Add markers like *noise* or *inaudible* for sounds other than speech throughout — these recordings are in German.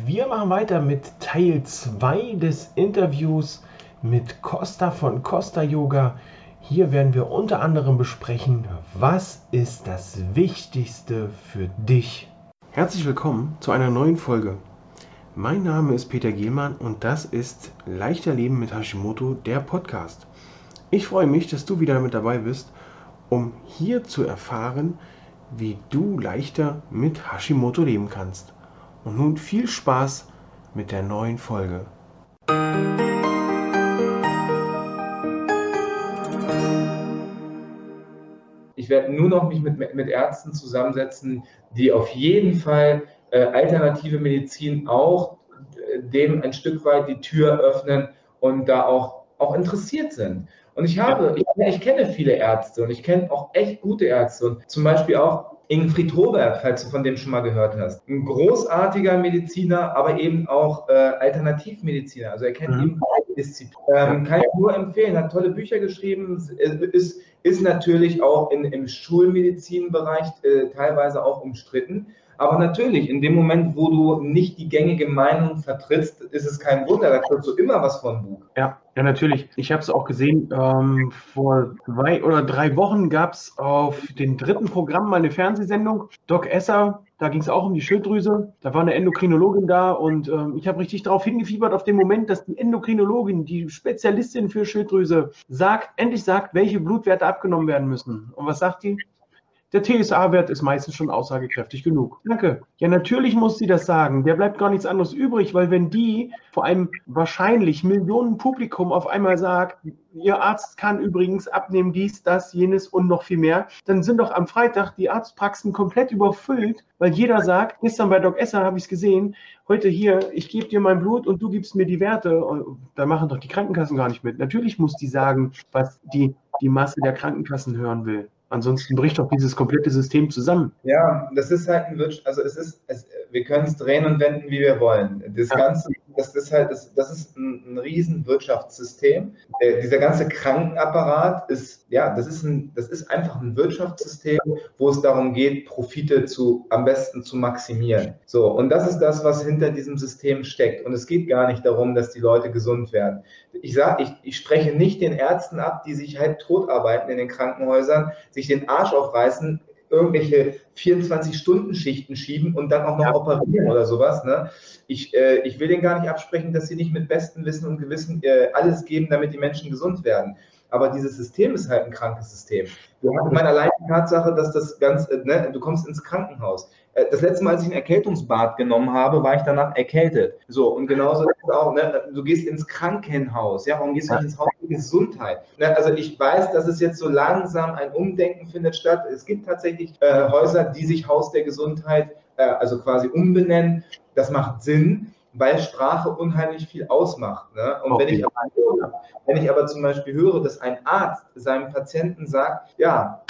Wir machen weiter mit Teil 2 des Interviews mit Costa von Costa Yoga. Hier werden wir unter anderem besprechen, was ist das Wichtigste für dich. Herzlich willkommen zu einer neuen Folge. Mein Name ist Peter Gehlmann und das ist Leichter Leben mit Hashimoto, der Podcast. Ich freue mich, dass du wieder mit dabei bist, um hier zu erfahren, wie du leichter mit Hashimoto leben kannst. Und nun viel Spaß mit der neuen Folge. Ich werde nur noch mich mit, mit Ärzten zusammensetzen, die auf jeden Fall äh, alternative Medizin auch äh, dem ein Stück weit die Tür öffnen und da auch, auch interessiert sind. Und ich habe, ich, ich kenne viele Ärzte und ich kenne auch echt gute Ärzte und zum Beispiel auch Ingfried Robert, falls du von dem schon mal gehört hast. Ein großartiger Mediziner, aber eben auch äh, Alternativmediziner. Also er kennt mhm. eben beide Disziplinen. Ähm, kann ich nur empfehlen, hat tolle Bücher geschrieben, ist, ist natürlich auch in, im Schulmedizinbereich äh, teilweise auch umstritten. Aber natürlich, in dem Moment, wo du nicht die gängige Meinung vertrittst, ist es kein Wunder, da kriegst du immer was von Buch. Ja, ja, natürlich. Ich habe es auch gesehen, ähm, vor zwei oder drei Wochen gab es auf dem dritten Programm mal eine Fernsehsendung. Doc Esser, da ging es auch um die Schilddrüse. Da war eine Endokrinologin da und ähm, ich habe richtig darauf hingefiebert, auf den Moment, dass die Endokrinologin, die Spezialistin für Schilddrüse, sagt, endlich sagt, welche Blutwerte abgenommen werden müssen. Und was sagt die? Der TSA-Wert ist meistens schon aussagekräftig genug. Danke. Ja, natürlich muss sie das sagen. Der bleibt gar nichts anderes übrig, weil wenn die vor einem wahrscheinlich Millionen Publikum auf einmal sagt, Ihr Arzt kann übrigens abnehmen dies, das, jenes und noch viel mehr, dann sind doch am Freitag die Arztpraxen komplett überfüllt, weil jeder sagt, gestern bei Doc Esser habe ich es gesehen, heute hier, ich gebe dir mein Blut und du gibst mir die Werte. Und da machen doch die Krankenkassen gar nicht mit. Natürlich muss die sagen, was die, die Masse der Krankenkassen hören will. Ansonsten bricht doch dieses komplette System zusammen. Ja, das ist halt ein Wirtschaft, also es ist, es, wir können es drehen und wenden, wie wir wollen. Das ja. Ganze, das ist halt, das, das ist ein, ein riesen Wirtschaftssystem. Äh, dieser ganze Krankenapparat ist, ja, das ist ein, das ist einfach ein Wirtschaftssystem, wo es darum geht, Profite zu, am besten zu maximieren. So. Und das ist das, was hinter diesem System steckt. Und es geht gar nicht darum, dass die Leute gesund werden. Ich sage, ich, ich spreche nicht den Ärzten ab, die sich halt tot arbeiten in den Krankenhäusern, sich den Arsch aufreißen, irgendwelche 24-Stunden-Schichten schieben und dann auch noch ja. operieren oder sowas. Ne? Ich, äh, ich will denen gar nicht absprechen, dass sie nicht mit bestem Wissen und Gewissen äh, alles geben, damit die Menschen gesund werden. Aber dieses System ist halt ein krankes System. Wir haben meine allein die Tatsache, dass das ganz, äh, ne, du kommst ins Krankenhaus. Äh, das letzte Mal, als ich ein Erkältungsbad genommen habe, war ich danach erkältet. So, und genauso ist es auch, ne, du gehst ins Krankenhaus, ja, warum gehst du nicht ins Haus der Gesundheit? Ne, also ich weiß, dass es jetzt so langsam ein Umdenken findet statt. Es gibt tatsächlich äh, Häuser, die sich Haus der Gesundheit, äh, also quasi umbenennen. Das macht Sinn weil Sprache unheimlich viel ausmacht. Ne? Und wenn ich, aber, wenn ich aber zum Beispiel höre, dass ein Arzt seinem Patienten sagt, ja,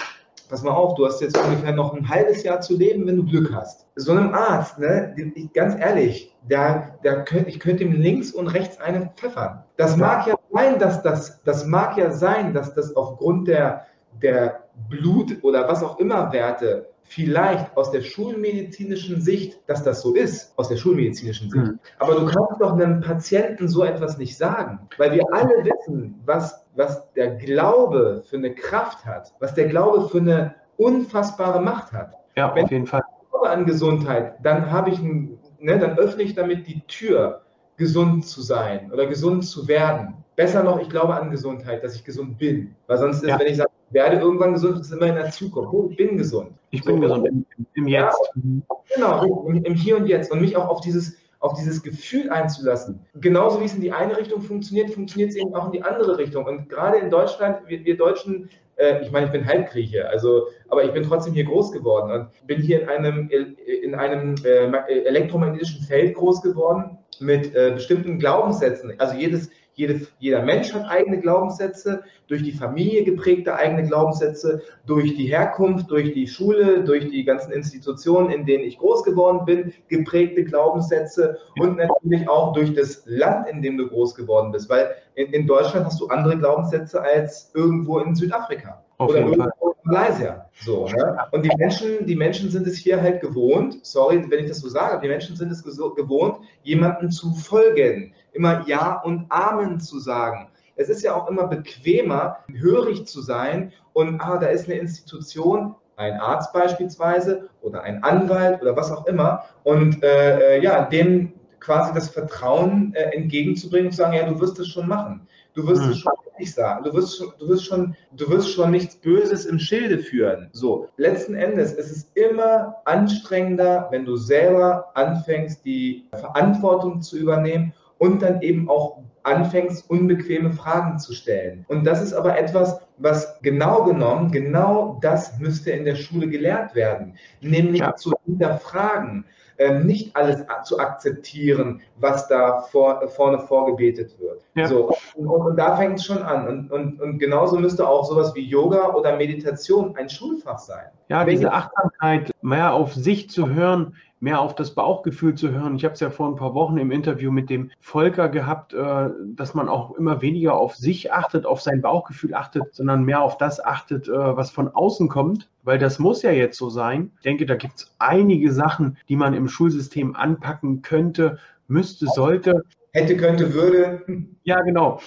pass mal auf, du hast jetzt ungefähr noch ein halbes Jahr zu leben, wenn du Glück hast. So einem Arzt, ne, ganz ehrlich, der, der könnt, ich könnte ihm links und rechts einen pfeffern. Das mag ja sein, dass das, das mag ja sein, dass das aufgrund der, der Blut- oder was auch immer Werte vielleicht aus der schulmedizinischen Sicht, dass das so ist, aus der schulmedizinischen Sicht. Mhm. Aber du kannst doch einem Patienten so etwas nicht sagen, weil wir alle wissen, was, was der Glaube für eine Kraft hat, was der Glaube für eine unfassbare Macht hat. Ja, Wenn auf jeden Fall. Ich glaube an Gesundheit, dann habe ich, ein, ne, dann öffne ich damit die Tür, gesund zu sein oder gesund zu werden. Besser noch, ich glaube an Gesundheit, dass ich gesund bin. Weil sonst ist, ja. wenn ich sage, werde irgendwann gesund, ist immer in der Zukunft. Oh, ich bin gesund. Ich bin so, gesund im, im Jetzt. Ja, genau, im, im, Hier und Jetzt. Und mich auch auf dieses, auf dieses Gefühl einzulassen. Genauso wie es in die eine Richtung funktioniert, funktioniert es eben auch in die andere Richtung. Und gerade in Deutschland, wir, wir Deutschen, äh, ich meine, ich bin Halbgrieche, also, aber ich bin trotzdem hier groß geworden und bin hier in einem, in einem äh, elektromagnetischen Feld groß geworden mit äh, bestimmten Glaubenssätzen. Also jedes, jede, jeder Mensch hat eigene Glaubenssätze, durch die Familie geprägte eigene Glaubenssätze, durch die Herkunft, durch die Schule, durch die ganzen Institutionen, in denen ich groß geworden bin, geprägte Glaubenssätze und natürlich auch durch das Land, in dem du groß geworden bist. Weil in, in Deutschland hast du andere Glaubenssätze als irgendwo in Südafrika. Auf oder irgendwo Malaysia. So, ne? Und die Menschen, die Menschen sind es hier halt gewohnt, sorry, wenn ich das so sage, die Menschen sind es gewohnt, jemandem zu folgen, immer Ja und Amen zu sagen. Es ist ja auch immer bequemer, hörig zu sein und ah, da ist eine Institution, ein Arzt beispielsweise oder ein Anwalt oder was auch immer und äh, ja, dem quasi das Vertrauen äh, entgegenzubringen und zu sagen, ja, du wirst es schon machen. Du wirst hm. es schon nicht sagen. Du wirst, schon, du, wirst schon, du wirst schon nichts Böses im Schilde führen. So, letzten Endes ist es immer anstrengender, wenn du selber anfängst, die Verantwortung zu übernehmen und dann eben auch anfängst, unbequeme Fragen zu stellen. Und das ist aber etwas, was genau genommen, genau das müsste in der Schule gelehrt werden, nämlich ja. zu hinterfragen, ähm, nicht alles zu akzeptieren, was da vor, vorne vorgebetet wird. Ja. So, und, und, da fängt es schon an. Und, und, und genauso müsste auch sowas wie Yoga oder Meditation ein Schulfach sein. Ja, diese Achtsamkeit, mehr auf sich zu hören, mehr auf das Bauchgefühl zu hören. Ich habe es ja vor ein paar Wochen im Interview mit dem Volker gehabt, äh, dass man auch immer weniger auf sich achtet, auf sein Bauchgefühl achtet, sondern mehr auf das achtet, äh, was von außen kommt. Weil das muss ja jetzt so sein. Ich denke, da gibt es einige Sachen, die man im Schulsystem anpacken könnte, müsste, sollte. Hätte, könnte, würde. Ja, genau.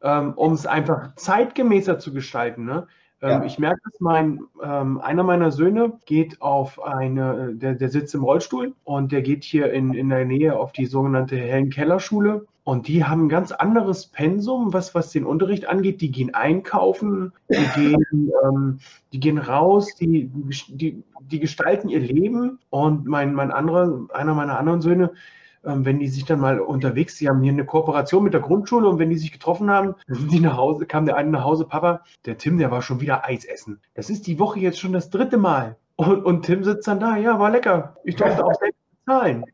Ähm, um es einfach zeitgemäßer zu gestalten. Ne? Ähm, ja. Ich merke dass mein, ähm, einer meiner Söhne geht auf eine, der, der sitzt im Rollstuhl und der geht hier in, in der Nähe auf die sogenannte Hellen-Keller-Schule. Und die haben ein ganz anderes Pensum, was, was den Unterricht angeht. Die gehen einkaufen, die gehen, ähm, die gehen raus, die, die, die gestalten ihr Leben. Und mein, mein anderer, einer meiner anderen Söhne, ähm, wenn die sich dann mal unterwegs, sie haben hier eine Kooperation mit der Grundschule und wenn die sich getroffen haben, sind die nach Hause, kam der eine nach Hause, Papa, der Tim, der war schon wieder Eis essen. Das ist die Woche jetzt schon das dritte Mal. Und, und Tim sitzt dann da, ja, war lecker. Ich durfte auch selbst bezahlen.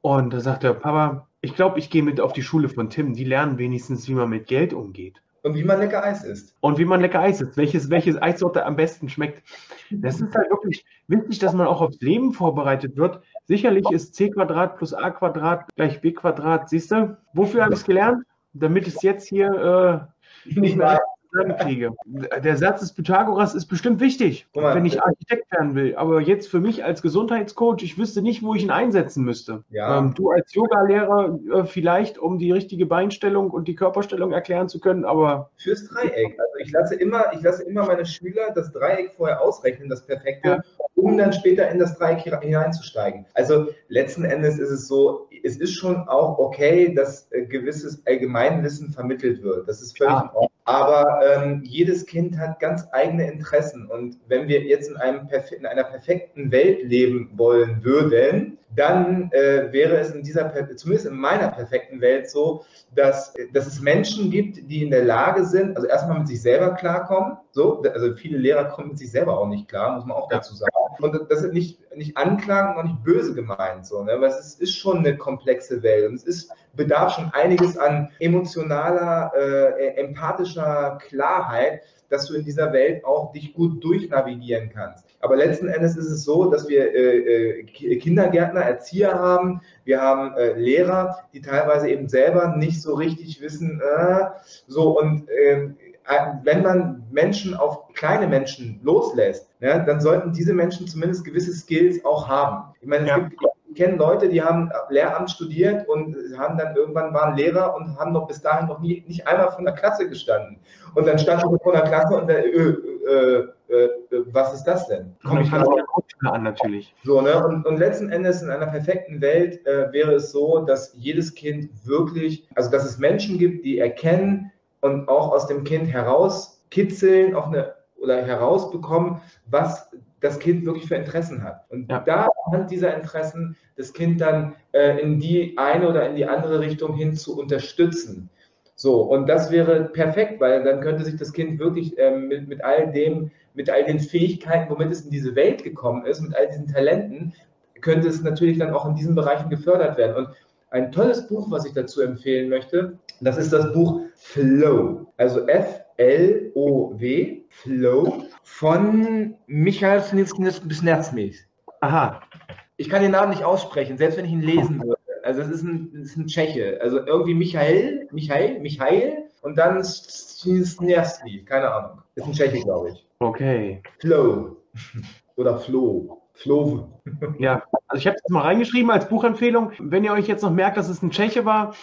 Und da sagt der Papa, ich glaube, ich gehe mit auf die Schule von Tim. Die lernen wenigstens, wie man mit Geld umgeht. Und wie man lecker Eis isst. Und wie man lecker Eis isst. Welches, welches Eissorte am besten schmeckt. Das ist halt wirklich wichtig, dass man auch aufs Leben vorbereitet wird. Sicherlich ist c Quadrat plus a Quadrat gleich b Quadrat. Siehst du? Wofür habe ich es gelernt? Damit es jetzt hier äh, nicht mehr kriege. Der Satz des Pythagoras ist bestimmt wichtig, mal, wenn ich Architekt werden will. Aber jetzt für mich als Gesundheitscoach, ich wüsste nicht, wo ich ihn einsetzen müsste. Ja. Ähm, du als Yoga-Lehrer äh, vielleicht, um die richtige Beinstellung und die Körperstellung erklären zu können, aber. Fürs Dreieck. Also ich lasse immer, ich lasse immer meine Schüler das Dreieck vorher ausrechnen, das perfekte, ja. Um dann später in das Dreieck hineinzusteigen. Also letzten Endes ist es so, es ist schon auch okay, dass äh, gewisses Allgemeinwissen vermittelt wird. Das ist völlig ja. in Ordnung. Aber ähm, jedes Kind hat ganz eigene Interessen. Und wenn wir jetzt in, einem in einer perfekten Welt leben wollen würden, dann äh, wäre es in dieser, zumindest in meiner perfekten Welt so, dass, dass es Menschen gibt, die in der Lage sind, also erstmal mit sich selber klarkommen. So, also viele Lehrer kommen mit sich selber auch nicht klar, muss man auch dazu sagen. Und das ist nicht, nicht anklagend und nicht böse gemeint, so, ne? aber es ist, schon eine komplexe Welt und es ist, bedarf schon einiges an emotionaler, äh, empathischer Klarheit, dass du in dieser Welt auch dich gut durchnavigieren kannst. Aber letzten Endes ist es so, dass wir äh, äh Kindergärtner, Erzieher haben, wir haben äh, Lehrer, die teilweise eben selber nicht so richtig wissen, äh, so und ähm, äh, wenn man Menschen auf kleine Menschen loslässt, ja, dann sollten diese Menschen zumindest gewisse Skills auch haben. Ich meine, es ja. gibt ich kenne Leute, die haben Lehramt studiert und haben dann irgendwann waren Lehrer und haben noch bis dahin noch nie, nicht einmal von der Klasse gestanden. Und dann standen sie vor der Klasse und der, äh, äh, äh, was ist das denn? Komm ich an natürlich. So, ne? Und, und, letzten Endes in einer perfekten Welt äh, wäre es so, dass jedes Kind wirklich, also dass es Menschen gibt, die erkennen und auch aus dem Kind herauskitzeln, auf eine oder herausbekommen, was das Kind wirklich für Interessen hat. Und ja. da anhand dieser Interessen das Kind dann äh, in die eine oder in die andere Richtung hin zu unterstützen. So, und das wäre perfekt, weil dann könnte sich das Kind wirklich ähm, mit, mit all dem, mit all den Fähigkeiten, womit es in diese Welt gekommen ist, mit all diesen Talenten, könnte es natürlich dann auch in diesen Bereichen gefördert werden. Und ein tolles Buch, was ich dazu empfehlen möchte, das ist das Buch Flow. Also F-L-O-W, Flow, von Michael Snisnitsmith. Aha. Ich kann den Namen nicht aussprechen, selbst wenn ich ihn lesen würde. Also es ist ein, es ist ein Tscheche. Also irgendwie Michael, Michael, Michael und dann Snisnitsky, keine Ahnung. Ist ein Tscheche, glaube ich. Okay. Flow. *laughs* Oder Flow. Flow. Ja, also ich habe es mal reingeschrieben als Buchempfehlung. Wenn ihr euch jetzt noch merkt, dass es ein Tscheche war,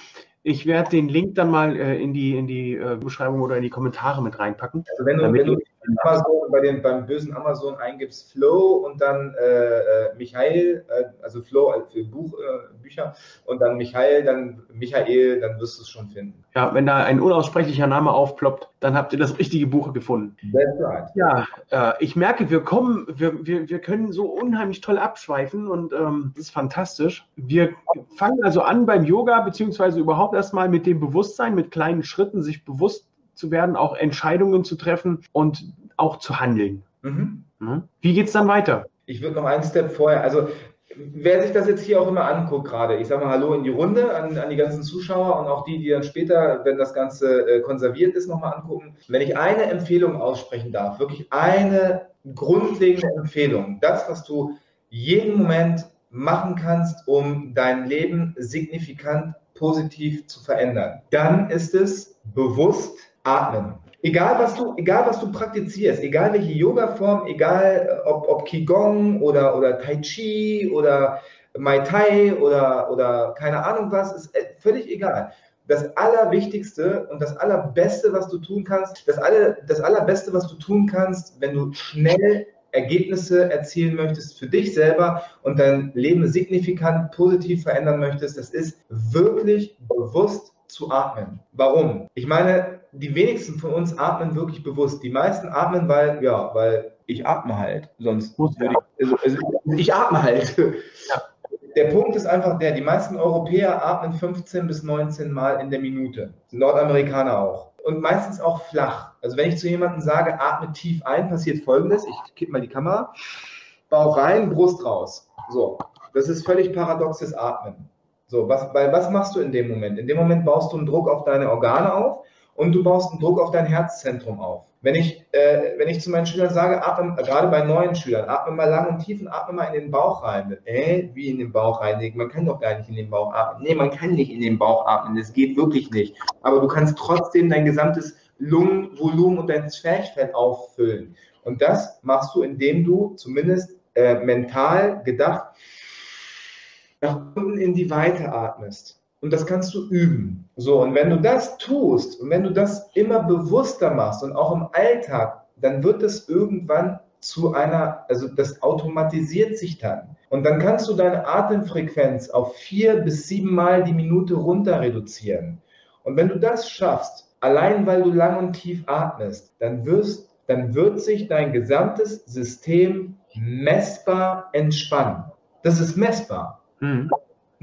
ich werde den Link dann mal äh, in die, in die äh, Beschreibung oder in die Kommentare mit reinpacken. Also wenn du, wenn du Amazon, bei den, beim bösen Amazon eingibst Flow und dann äh, äh Michael, äh, also Flow für Buch, äh, Bücher und dann Michael, dann Michael, dann wirst du es schon finden. Ja, wenn da ein unaussprechlicher Name aufploppt, dann habt ihr das richtige Buch gefunden. That's right. Ja, äh, ich merke, wir kommen, wir, wir, wir können so unheimlich toll abschweifen und ähm, das ist fantastisch. Wir fangen also an beim Yoga, beziehungsweise überhaupt erstmal mit dem Bewusstsein, mit kleinen Schritten, sich bewusst zu werden, auch Entscheidungen zu treffen und auch zu handeln. Mhm. Ne? Wie geht es dann weiter? Ich würde noch einen Step vorher, also wer sich das jetzt hier auch immer anguckt gerade, ich sage mal Hallo in die Runde an, an, die ganzen Zuschauer und auch die, die dann später, wenn das Ganze äh, konserviert ist, nochmal angucken. Wenn ich eine Empfehlung aussprechen darf, wirklich eine grundlegende Empfehlung, das, was du jeden Moment machen kannst, um dein Leben signifikant positiv zu verändern, dann ist es bewusst atmen. Egal was du, egal was du praktizierst, egal welche Yoga-Form, egal äh, ob, ob Qigong oder, oder Tai Chi oder Mai Tai oder, oder keine Ahnung was, ist äh, völlig egal. Das Allerwichtigste und das Allerbeste, was du tun kannst, das, alle, das Allerbeste, was du tun kannst, wenn du schnell Ergebnisse erzielen möchtest für dich selber und dein Leben signifikant positiv verändern möchtest, das ist wirklich bewusst zu atmen. Warum? Ich meine, die wenigsten von uns atmen wirklich bewusst. Die meisten atmen, weil, ja, weil ich atme halt. Sonst Muss würde ich, also, also ich atme halt. Ja. Der Punkt ist einfach der, die meisten Europäer atmen 15 bis 19 Mal in der Minute. Nordamerikaner auch. Und meistens auch flach. Also wenn ich zu jemandem sage, atme tief ein, passiert folgendes. Ich kippe mal die Kamera. Bauch rein, Brust raus. So. Das ist völlig paradoxes Atmen. So, was, weil was machst du in dem Moment? In dem Moment baust du einen Druck auf deine Organe auf und du baust einen Druck auf dein Herzzentrum auf. Wenn ich, äh, wenn ich zu meinen Schülern sage, atme, gerade bei neuen Schülern, atme mal lang und tief und atme mal in den Bauch rein. Äh, wie in den Bauch reinlegen? Man kann doch gar nicht in den Bauch atmen. Nee, man kann nicht in den Bauch atmen. Das geht wirklich nicht. Aber du kannst trotzdem dein gesamtes Lungenvolumen und dein Zwerchfell auffüllen. Und das machst du, indem du zumindest äh, mental gedacht nach unten in die Weite atmest. Und das kannst du üben. So, und wenn du das tust und wenn du das immer bewusster machst und auch im Alltag, dann wird es irgendwann zu einer, also das automatisiert sich dann. Und dann kannst du deine Atemfrequenz auf vier bis sieben Mal die Minute runter reduzieren. Und wenn du das schaffst, allein weil du lang und tief atmest, dann wirst, dann wird sich dein gesamtes System messbar entspannen. Das ist messbar. Mhm.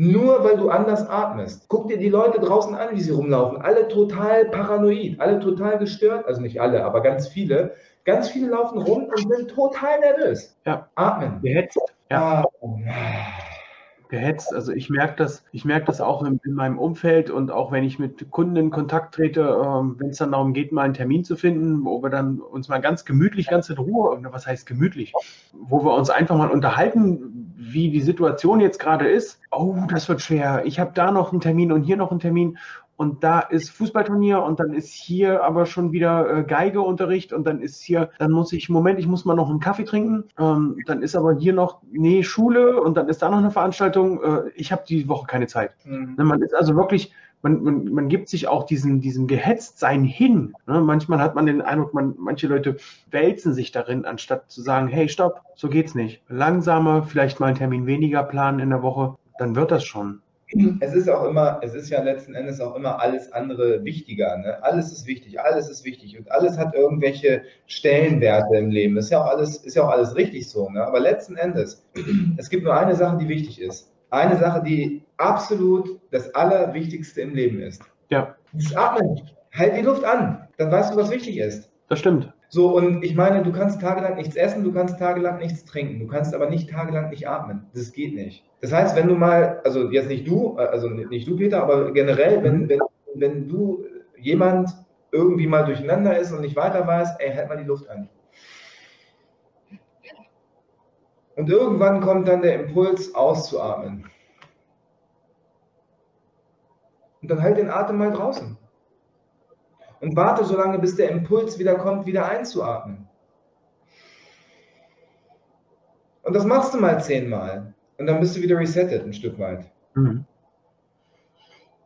Nur weil du anders atmest. Guck dir die Leute draußen an, wie sie rumlaufen. Alle total paranoid, alle total gestört. Also nicht alle, aber ganz viele. Ganz viele laufen rum und sind total nervös. Ja. Atmen. Gehetzt. Ja. Atmen gehetzt. Also ich merke das, ich merke das auch in, in, meinem Umfeld und auch wenn ich mit Kunden in Kontakt trete, ähm, wenn es dann darum geht, mal einen Termin zu finden, wo wir dann uns mal ganz gemütlich, ganz in Ruhe, was heißt gemütlich, wo wir uns einfach mal unterhalten, wie die Situation jetzt gerade ist. Oh, das wird schwer. Ich habe da noch einen Termin und hier noch einen Termin und da ist Fußballturnier und dann ist hier aber schon wieder äh, Geigeunterricht und dann ist hier, dann muss ich, Moment, ich muss mal noch einen Kaffee trinken, ähm, dann ist aber hier noch, nee, Schule und dann ist da noch eine Veranstaltung, äh, ich habe die Woche keine Zeit. Mhm. Ne, man ist also wirklich, man, man, man gibt sich auch diesen, diesen Gehetztsein hin. Ne? Manchmal hat man den Eindruck, man, manche Leute wälzen sich darin, anstatt zu sagen, hey, stopp, so geht's nicht. Langsamer, vielleicht mal einen Termin weniger planen in der Woche, dann wird das schon es ist auch immer, es ist ja letzten Endes auch immer alles andere wichtiger. Ne? Alles ist wichtig, alles ist wichtig und alles hat irgendwelche Stellenwerte im Leben. Ist ja auch alles, ist ja auch alles richtig so. Ne? Aber letzten Endes, es gibt nur eine Sache, die wichtig ist. Eine Sache, die absolut das Allerwichtigste im Leben ist. Ja. Das Atmen. Halt die Luft an. Dann weißt du, was wichtig ist. Das stimmt. So, und ich meine, du kannst tagelang nichts essen, du kannst tagelang nichts trinken, du kannst aber nicht tagelang nicht atmen. Das geht nicht. Das heißt, wenn du mal, also jetzt nicht du, also nicht du, Peter, aber generell, wenn, mhm. wenn, wenn du jemand irgendwie mal durcheinander ist und nicht weiter weiß, ey, halt mal die Luft an. Und irgendwann kommt dann der Impuls, auszuatmen. Und dann halt den Atem mal draußen und warte so lange, bis der Impuls wieder kommt, wieder einzuatmen. Und das machst du mal zehnmal. Und dann bist du wieder resettet ein Stück weit. Mhm.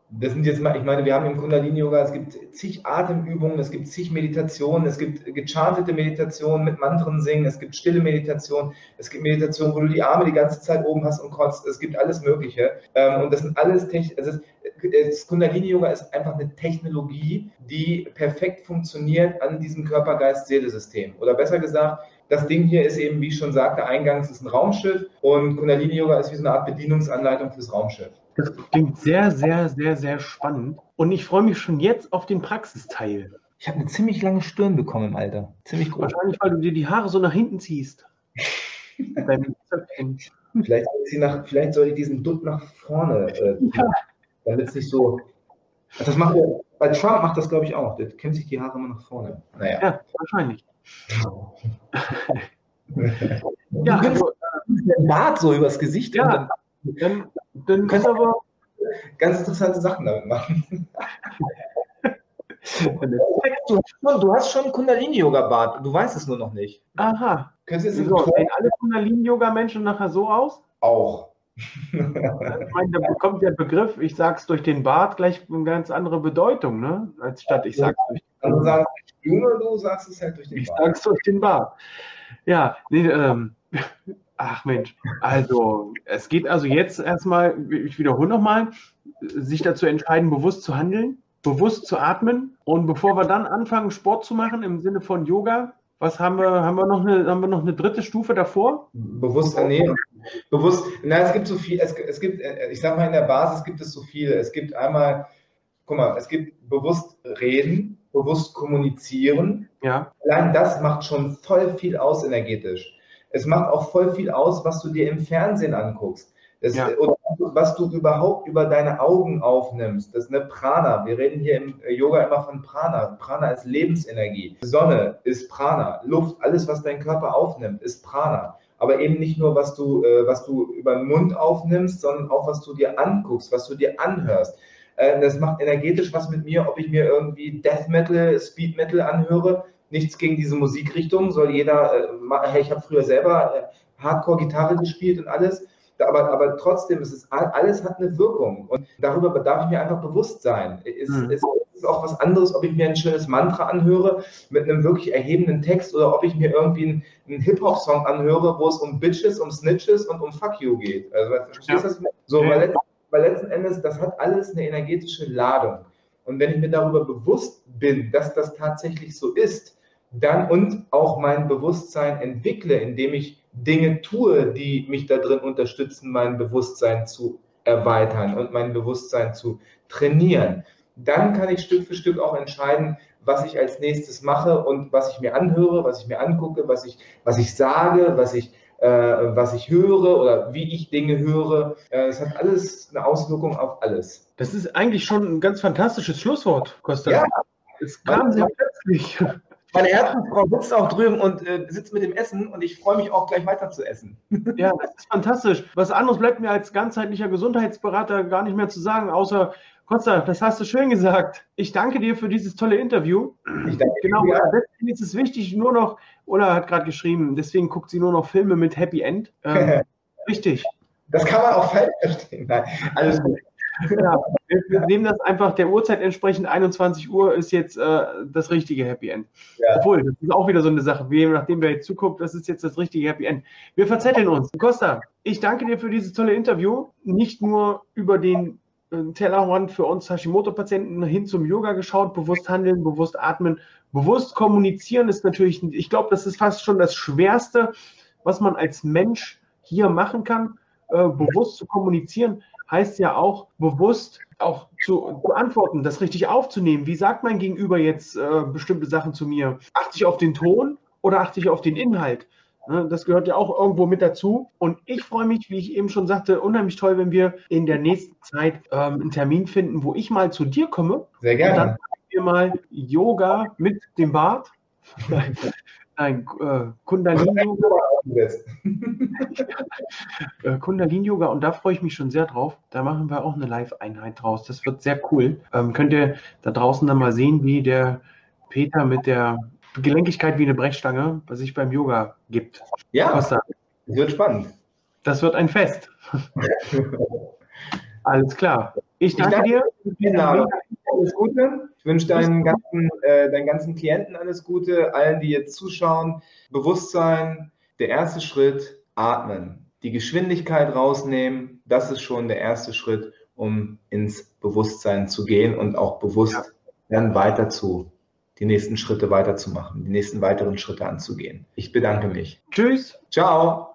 Das sind jetzt mal, ich meine, wir haben im Kundalini-Yoga, es gibt zig Atemübungen, es gibt zig Meditationen, es gibt gechartete Meditationen mit Mantren singen, es gibt stille Meditationen, es gibt Meditationen, wo du die Arme die ganze Zeit oben hast und kotzt, es gibt alles Mögliche. Ähm, und das sind alles Technik, also das Kundalini-Yoga ist einfach eine Technologie, die perfekt funktioniert an diesem Körper-Geist-Seele-System. Oder besser gesagt, das Ding hier ist eben, wie ich schon sagte, eingangs ist ein Raumschiff und Kundalini-Yoga ist wie so eine Art Bedienungsanleitung fürs Raumschiff. Das klingt sehr, sehr, sehr, sehr spannend. Und ich freue mich schon jetzt auf den Praxisteil. Ich habe eine ziemlich lange Stirn bekommen im Alter. Ziemlich groß. Wahrscheinlich, weil du dir die Haare so nach hinten ziehst. *laughs* vielleicht, nach, vielleicht soll ich diesen Dutt nach vorne, äh, ja. *laughs* damit es nicht so. Das macht bei Trump macht das, glaube ich, auch. Der kämmt sich die Haare immer nach vorne. Naja. Ja, wahrscheinlich. *laughs* ja, also, den Bart so übers Gesicht. Ja, dann, dann kannst du aber ganz interessante Sachen damit machen. *laughs* du, hast schon, du hast schon Kundalini-Yoga-Bart, du weißt es nur noch nicht. Aha. Könntest du so, sehen alle Kundalini-Yoga-Menschen nachher so aus? Auch. Ich meine, da bekommt der Begriff, ich sag's durch den Bart, gleich eine ganz andere Bedeutung, ne? Als statt ich sag's durch den also Bart. Junge, du sagst es halt durch den ich Bart. Ich sag's durch den Bart. Ja, nee, ähm, ach Mensch, also es geht also jetzt erstmal, ich wiederhole nochmal, sich dazu entscheiden, bewusst zu handeln, bewusst zu atmen und bevor wir dann anfangen, Sport zu machen im Sinne von Yoga, was haben wir? Haben wir noch eine, haben wir noch eine dritte Stufe davor? Bewusst ernähren. Bewusst, na, es gibt so viel, es, es gibt, äh, ich sag mal, in der Basis gibt es so viel. Es gibt einmal, guck mal, es gibt bewusst reden, bewusst kommunizieren. Ja. Allein das macht schon voll viel aus energetisch. Es macht auch voll viel aus, was du dir im Fernsehen anguckst. Das, ja. Oder was du überhaupt über deine Augen aufnimmst. Das ist eine Prana. Wir reden hier im Yoga immer von Prana. Prana ist Lebensenergie. Sonne ist Prana. Luft, alles, was dein Körper aufnimmt, ist Prana. Aber eben nicht nur, was du, äh, was du über den Mund aufnimmst, sondern auch, was du dir anguckst, was du dir anhörst. Äh, das macht energetisch was mit mir, ob ich mir irgendwie Death Metal, Speed Metal anhöre. Nichts gegen diese Musikrichtung, soll jeder, äh, ich habe früher selber äh, Hardcore-Gitarre gespielt und alles aber, aber trotzdem ist es alles hat eine Wirkung und darüber darf ich mir einfach bewusst sein. Es, mhm. es ist auch was anderes, ob ich mir ein schönes Mantra anhöre mit einem wirklich erhebenden Text oder ob ich mir irgendwie einen, einen Hip-Hop-Song anhöre, wo es um Bitches, um Snitches und um Fuck you geht. Also, verstehst du ja. das? So, weil, letzten, weil letzten Endes, das hat alles eine energetische Ladung. Und wenn ich mir darüber bewusst bin, dass das tatsächlich so ist, dann und auch mein Bewusstsein entwickle, indem ich Dinge tue, die mich da drin unterstützen, mein Bewusstsein zu erweitern und mein Bewusstsein zu trainieren, dann kann ich Stück für Stück auch entscheiden, was ich als nächstes mache und was ich mir anhöre, was ich mir angucke, was ich, was ich sage, was ich, äh, was ich höre oder wie ich Dinge höre. Äh, es hat alles eine Auswirkung auf alles. Das ist eigentlich schon ein ganz fantastisches Schlusswort, Costa. Ja. Es kam sehr plötzlich. Meine Herzensfrau sitzt auch drüben und äh, sitzt mit dem Essen und ich freue mich auch gleich weiter zu essen. *laughs* Ja, das ist fantastisch. Was anderes bleibt mir als ganzheitlicher Gesundheitsberater gar nicht mehr zu sagen, außer Kotzer, das hast du schön gesagt. Ich danke dir für dieses tolle Interview. Ich danke genau, dir. deswegen ist es wichtig, nur noch, Ola hat gerade geschrieben, deswegen guckt sie nur noch Filme mit Happy End. Ähm, *laughs* richtig. Das kann man auch falsch verstehen. Nein, alles gut. Ja, wir nehmen das einfach der Uhrzeit entsprechend. 21 Uhr ist jetzt äh, das richtige Happy End. Ja. Obwohl, das ist auch wieder so eine Sache. Wie, nachdem wir jetzt zuguckt, das ist jetzt das richtige Happy End. Wir verzetteln uns. Costa, ich danke dir für dieses tolle Interview. Nicht nur über den äh, Tellerrand für uns Hashimoto-Patienten hin zum Yoga geschaut, bewusst handeln, bewusst atmen, bewusst kommunizieren ist natürlich, ich glaube, das ist fast schon das Schwerste, was man als Mensch hier machen kann, äh, bewusst zu kommunizieren heißt ja auch bewusst auch zu, zu, antworten, das richtig aufzunehmen. Wie sagt mein Gegenüber jetzt äh, bestimmte Sachen zu mir? Achte ich auf den Ton oder achte ich auf den Inhalt? Ne, das gehört ja auch irgendwo mit dazu. Und ich freue mich, wie ich eben schon sagte, unheimlich toll, wenn wir in der nächsten Zeit ähm, einen Termin finden, wo ich mal zu dir komme. Sehr gerne. Und dann wir mal Yoga mit dem Bart. *laughs* Nein, äh, Kundalini-Yoga. *laughs* äh, Kundalini-Yoga und da freue ich mich schon sehr drauf. Da machen wir auch eine Live-Einheit draus. Das wird sehr cool. Ähm, könnt ihr da draußen dann mal sehen, wie der Peter mit der Gelenkigkeit wie eine Brechstange, was sich beim Yoga gibt. Ja. Es wird spannend. Das wird ein Fest. *laughs* Alles klar. Ich danke, ich danke dir. Alles Gute. Ich wünsche deinen ganzen, äh, deinen ganzen Klienten alles Gute, allen, die jetzt zuschauen. Bewusstsein, der erste Schritt, atmen. Die Geschwindigkeit rausnehmen, das ist schon der erste Schritt, um ins Bewusstsein zu gehen und auch bewusst ja. dann weiter zu, die nächsten Schritte weiterzumachen, die nächsten weiteren Schritte anzugehen. Ich bedanke mich. Tschüss. Ciao.